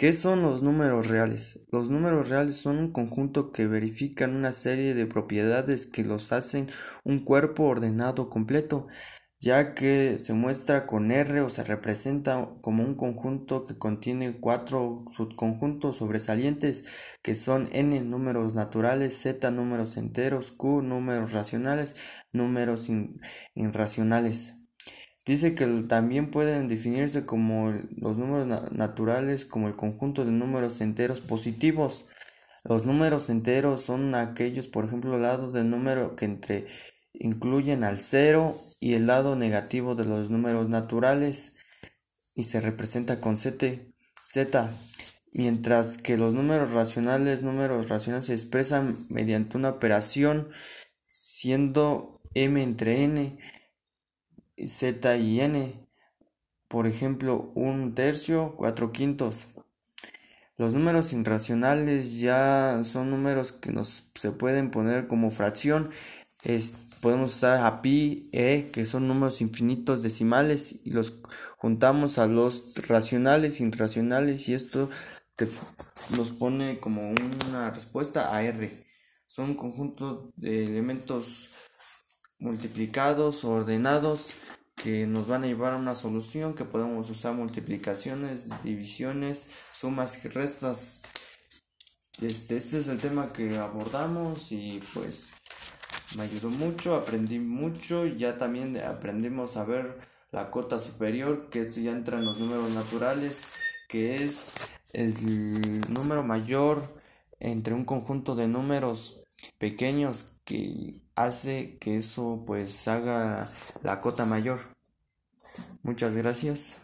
¿Qué son los números reales? Los números reales son un conjunto que verifican una serie de propiedades que los hacen un cuerpo ordenado completo, ya que se muestra con R o se representa como un conjunto que contiene cuatro subconjuntos sobresalientes que son n números naturales, z números enteros, q números racionales, números irracionales. Dice que también pueden definirse como los números naturales como el conjunto de números enteros positivos. Los números enteros son aquellos, por ejemplo, el lado del número que entre incluyen al cero y el lado negativo de los números naturales y se representa con z, z mientras que los números racionales, números racionales se expresan mediante una operación siendo m entre n Z y N. Por ejemplo, un tercio, cuatro quintos. Los números irracionales ya son números que nos se pueden poner como fracción. podemos usar a pi, e, que son números infinitos decimales, y los juntamos a los racionales, irracionales, y esto nos pone como una respuesta a R. Son conjuntos de elementos multiplicados, ordenados, que nos van a llevar a una solución que podemos usar multiplicaciones, divisiones, sumas y restas. Este, este es el tema que abordamos y pues me ayudó mucho, aprendí mucho, ya también aprendimos a ver la cota superior, que esto ya entra en los números naturales, que es el número mayor entre un conjunto de números pequeños que hace que eso pues haga la cota mayor. Muchas gracias.